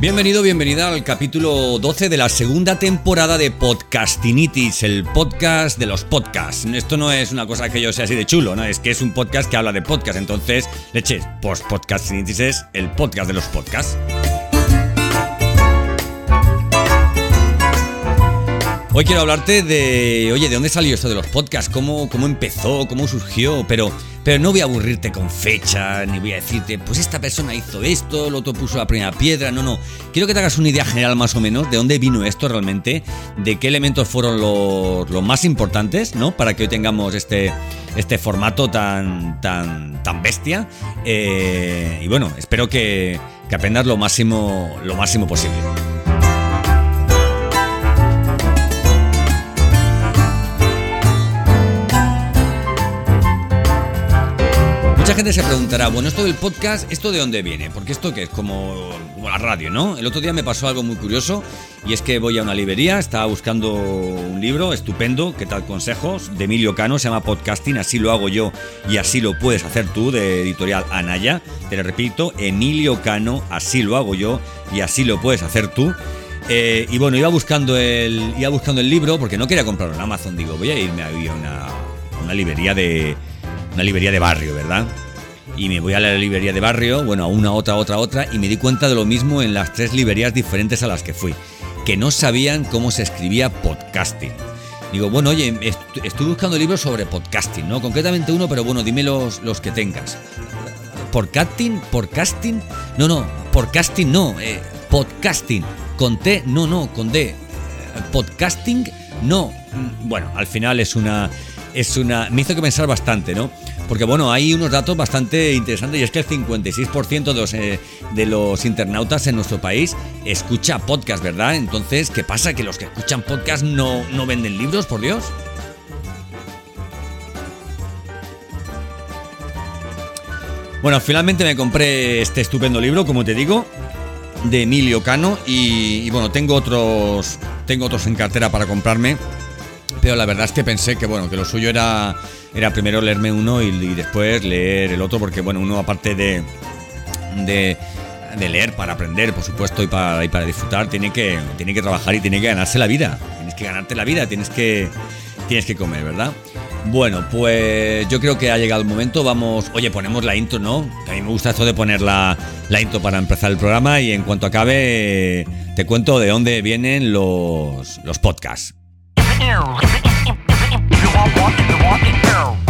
Bienvenido, bienvenida al capítulo 12 de la segunda temporada de Podcastinitis, el podcast de los podcasts. Esto no es una cosa que yo sea así de chulo, ¿no? Es que es un podcast que habla de podcast. Entonces, leches, pues Podcastinitis es el podcast de los podcasts. Hoy quiero hablarte de, oye, ¿de dónde salió esto de los podcasts? ¿Cómo, cómo empezó? ¿Cómo surgió? Pero, pero no voy a aburrirte con fechas, ni voy a decirte, pues esta persona hizo esto, el otro puso la primera piedra, no, no. Quiero que te hagas una idea general más o menos de dónde vino esto realmente, de qué elementos fueron los, los más importantes, ¿no? Para que hoy tengamos este, este formato tan, tan, tan bestia. Eh, y bueno, espero que, que aprendas lo máximo, lo máximo posible. Mucha gente se preguntará, bueno, esto del podcast, ¿esto de dónde viene? Porque esto que es como, la radio, ¿no? El otro día me pasó algo muy curioso y es que voy a una librería, estaba buscando un libro estupendo, ¿qué tal consejos? De Emilio Cano, se llama Podcasting, así lo hago yo y así lo puedes hacer tú, de editorial Anaya. Te lo repito, Emilio Cano, así lo hago yo y así lo puedes hacer tú. Eh, y bueno, iba buscando, el, iba buscando el libro porque no quería comprarlo en Amazon, digo, voy a irme a una, una librería de una librería de barrio, ¿verdad? Y me voy a la librería de barrio, bueno, a una, otra, otra, otra, y me di cuenta de lo mismo en las tres librerías diferentes a las que fui, que no sabían cómo se escribía podcasting. Digo, bueno, oye, estoy buscando libros sobre podcasting, ¿no? Concretamente uno, pero bueno, dime los, los que tengas. ¿Podcasting? ¿Podcasting? No, no, podcasting no, eh, podcasting. ¿Con T? No, no, con D. ¿Podcasting? No. Bueno, al final es una es una. Me hizo que pensar bastante, ¿no? Porque bueno, hay unos datos bastante interesantes y es que el 56% de los, eh, de los internautas en nuestro país escucha podcast, ¿verdad? Entonces, ¿qué pasa? ¿Que los que escuchan podcast no, no venden libros, por Dios? Bueno, finalmente me compré este estupendo libro, como te digo, de Emilio Cano y, y bueno, tengo otros, tengo otros en cartera para comprarme pero la verdad es que pensé que bueno que lo suyo era era primero leerme uno y, después leer el otro porque bueno uno aparte de, de leer para aprender, por supuesto, y para, y para disfrutar, tiene que, tiene que trabajar y tiene que ganarse la vida. Tienes que ganarte la vida, tienes que, tienes que comer, ¿verdad? Bueno, pues yo creo que ha llegado el momento. Vamos, oye, ponemos la intro, ¿no? A mí me gusta esto de poner la, la intro para empezar el programa y en cuanto acabe te cuento de dónde vienen los, los podcasts. If you want one, if you want it, go.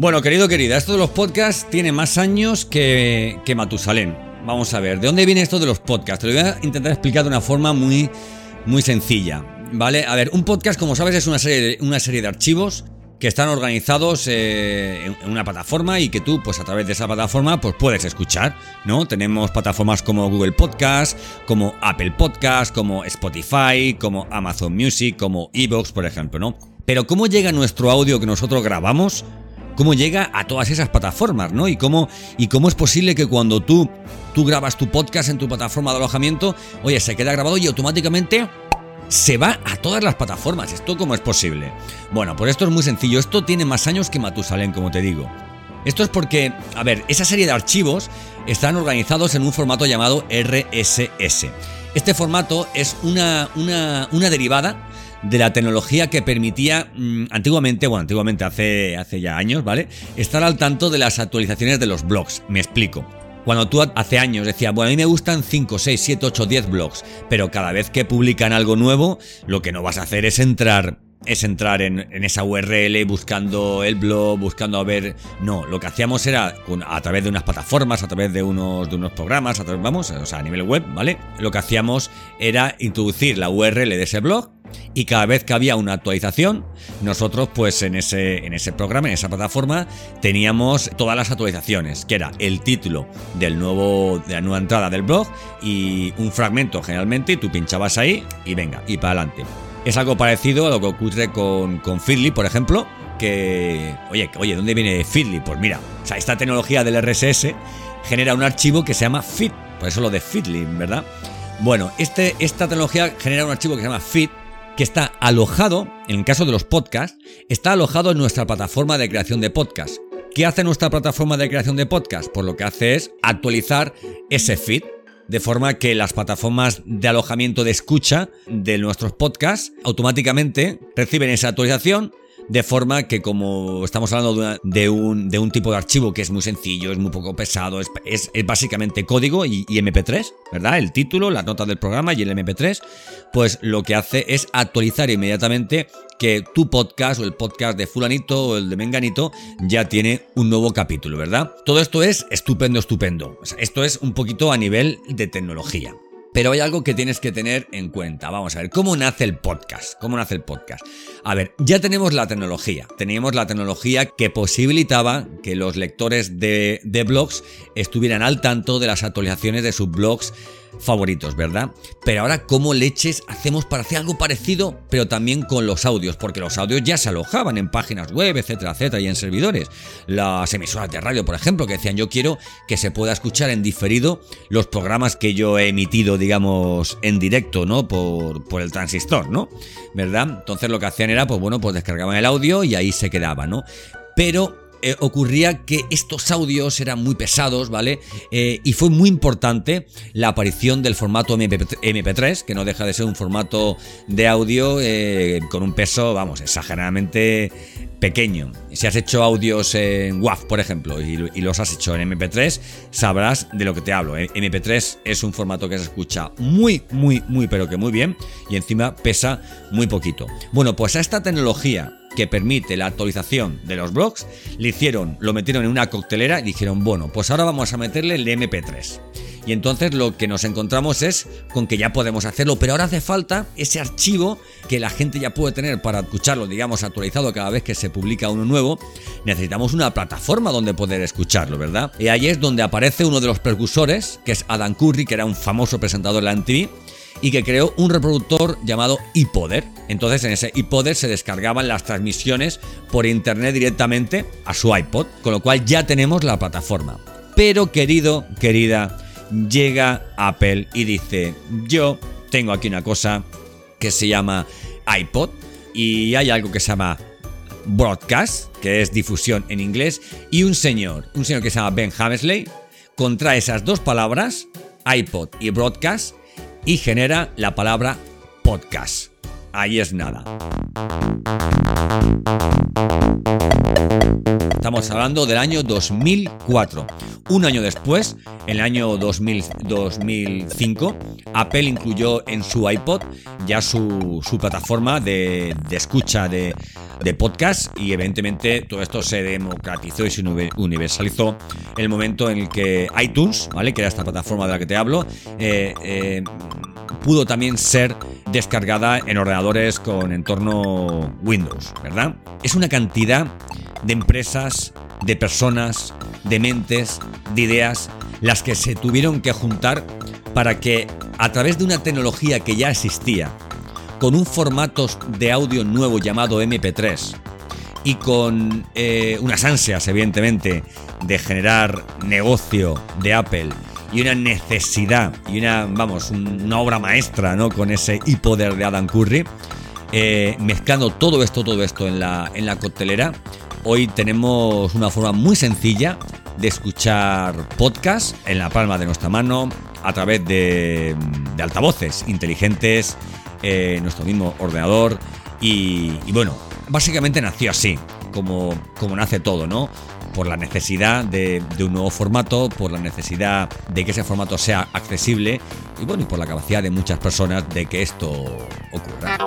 Bueno, querido, querida, esto de los podcasts tiene más años que, que Matusalén. Vamos a ver, ¿de dónde viene esto de los podcasts? Te lo voy a intentar explicar de una forma muy, muy sencilla. ¿Vale? A ver, un podcast, como sabes, es una serie, de archivos que están organizados eh, en una plataforma y que tú, pues a través de esa plataforma, pues puedes escuchar, ¿no? Tenemos plataformas como Google Podcast, como Apple Podcast, como Spotify, como Amazon Music, como Evox, por ejemplo, ¿no? Pero ¿cómo llega nuestro audio que nosotros grabamos? ¿Cómo llega a todas esas plataformas, ¿no? Y cómo, y cómo es posible que cuando tú, tú grabas tu podcast en tu plataforma de alojamiento, oye, se queda grabado y automáticamente se va a todas las plataformas. ¿Esto cómo es posible? Bueno, pues esto es muy sencillo. Esto tiene más años que Matusalén, como te digo. Esto es porque, a ver, esa serie de archivos están organizados en un formato llamado RSS. Este formato es una, una, una derivada de la tecnología que permitía mmm, antiguamente, bueno, antiguamente hace, hace ya años, ¿vale? Estar al tanto de las actualizaciones de los blogs. Me explico. Cuando tú hace años decías, bueno, a mí me gustan 5, 6, 7, 8, 10 blogs, pero cada vez que publican algo nuevo, lo que no vas a hacer es entrar es entrar en, esa URL buscando el blog, buscando a ver. No, lo que hacíamos era a través de unas plataformas, a través de unos, de unos programas, a través, vamos, o sea, a nivel web, ¿vale? Lo que hacíamos era introducir la URL de ese blog y cada vez que había una actualización, nosotros pues en ese, en ese programa, en esa plataforma, teníamos todas las actualizaciones, que era el título del nuevo, de la nueva entrada del blog y un fragmento generalmente, y tú pinchabas ahí y venga, y para adelante. Es algo parecido a lo que ocurre con, con Feedly, por ejemplo, que, oye, oye, ¿dónde viene Feedly? Pues mira, esta tecnología del RSS genera un archivo que se llama Feed, por eso lo de Feedly, ¿verdad? Bueno, este, esta tecnología genera un archivo que se llama Feed, que está alojado, en el caso de los podcasts, está alojado en nuestra plataforma de creación de podcasts. ¿Qué hace nuestra plataforma de creación de podcasts? Pues lo que hace es actualizar ese feed, de forma que las plataformas de alojamiento de escucha de nuestros podcasts automáticamente reciben esa actualización de forma que como estamos hablando de, un, de un, tipo de archivo que es muy sencillo, es muy poco pesado, es, es, básicamente código y, y, MP3, ¿verdad? El título, las notas del programa y el MP3, pues lo que hace es actualizar inmediatamente que tu podcast o el podcast de fulanito o el de menganito ya tiene un nuevo capítulo, ¿verdad? Todo esto es estupendo, estupendo. Esto es un poquito a nivel de tecnología. Pero hay algo que tienes que tener en cuenta. Vamos a ver, ¿cómo nace el podcast? ¿Cómo nace el podcast? A ver, ya tenemos la tecnología. Teníamos la tecnología que posibilitaba que los lectores de, de blogs estuvieran al tanto de las actualizaciones de sus blogs favoritos, ¿verdad? Pero ahora, ¿cómo leches hacemos para hacer algo parecido, pero también con los audios? Porque los audios ya se alojaban en páginas web, etcétera, etcétera, y en servidores. Las emisoras de radio, por ejemplo, que decían, yo quiero que se pueda escuchar en diferido los programas que yo he emitido, digamos, en directo, ¿no? Por, por el transistor, ¿no? ¿Verdad? Entonces lo que hacían era, pues bueno, pues descargaban el audio y ahí se quedaba, ¿no? Pero eh, ocurría que estos audios eran muy pesados, ¿vale? Eh, y fue muy importante la aparición del formato MP3, que no deja de ser un formato de audio eh, con un peso, vamos, exageradamente pequeño. Si has hecho audios en WAV, por ejemplo, y, y, los has hecho en MP3, sabrás de lo que te hablo. MP3 es un formato que se escucha muy, muy, muy, pero que muy bien, y encima pesa muy poquito. Bueno, pues a esta tecnología que permite la actualización de los blogs, le hicieron, lo metieron en una coctelera y dijeron, bueno, pues ahora vamos a meterle el MP3. Y entonces lo que nos encontramos es con que ya podemos hacerlo, pero ahora hace falta ese archivo que la gente ya puede tener para escucharlo, digamos, actualizado cada vez que se publica uno nuevo. Necesitamos una plataforma donde poder escucharlo, ¿verdad? Y ahí es donde aparece uno de los precursores, que es Adam Curry, que era un famoso presentador de la MTV y que creó un reproductor llamado iPoder. Entonces en ese iPoder se descargaban las transmisiones por internet directamente a su iPod, con lo cual ya tenemos la plataforma. Pero querido, querida, llega Apple y dice, yo tengo aquí una cosa que se llama iPod y hay algo que se llama broadcast, que es difusión en inglés, y un señor, un señor que se llama Ben Hamesley, contrae esas dos palabras, iPod y broadcast, y genera la palabra podcast. Ahí es nada. Estamos hablando del año 2004. Un año después, en el año 2005, Apple incluyó en su iPod ya su, plataforma de, escucha de, podcast y evidentemente todo esto se democratizó y se universalizó el momento en el que iTunes, ¿vale? que era esta plataforma de la que te hablo, eh, eh, pudo también ser descargada en ordenadores con entorno Windows, ¿verdad? Es una cantidad de empresas, de personas, de mentes, de ideas, las que se tuvieron que juntar para que a través de una tecnología que ya existía, con un formato de audio nuevo llamado MP3 y con eh, unas ansias, evidentemente, de generar negocio de Apple y una necesidad y una, vamos, una obra maestra, ¿no? Con ese hipoder de Adam Curry, eh, mezclando todo esto, todo esto en la, en la coctelera, hoy tenemos una forma muy sencilla de escuchar podcast en la palma de nuestra mano a través de, altavoces inteligentes, eh, nuestro mismo ordenador y, bueno, básicamente nació así, como, como nace todo, ¿no? por la necesidad de, un nuevo formato, por la necesidad de que ese formato sea accesible y bueno, y por la capacidad de muchas personas de que esto ocurra.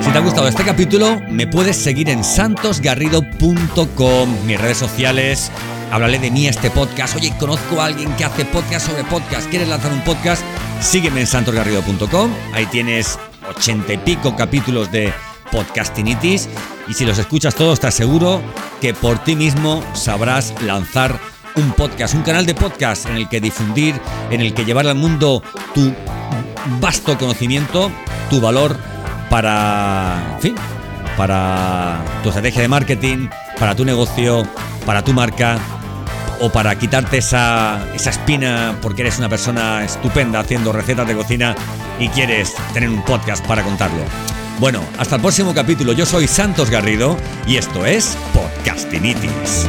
Si te ha gustado este capítulo, me puedes seguir en santosgarrido.com, mis redes sociales. Háblale de mí a este podcast. Oye, conozco a alguien que hace podcast sobre podcast. ¿Quieres lanzar un podcast? Sígueme en santosgarrido.com. Ahí tienes ochenta y pico capítulos de podcastinitis. Y si los escuchas todos, estás seguro que por ti mismo sabrás lanzar un podcast, un canal de podcast en el que difundir, en el que llevar al mundo tu vasto conocimiento, tu valor para, en fin, para tu estrategia de marketing, para tu negocio, para tu marca o para quitarte esa, esa espina porque eres una persona estupenda haciendo recetas de cocina y quieres tener un podcast para contarlo. Bueno, hasta el próximo capítulo. Yo soy Santos Garrido y esto es Podcastinitis.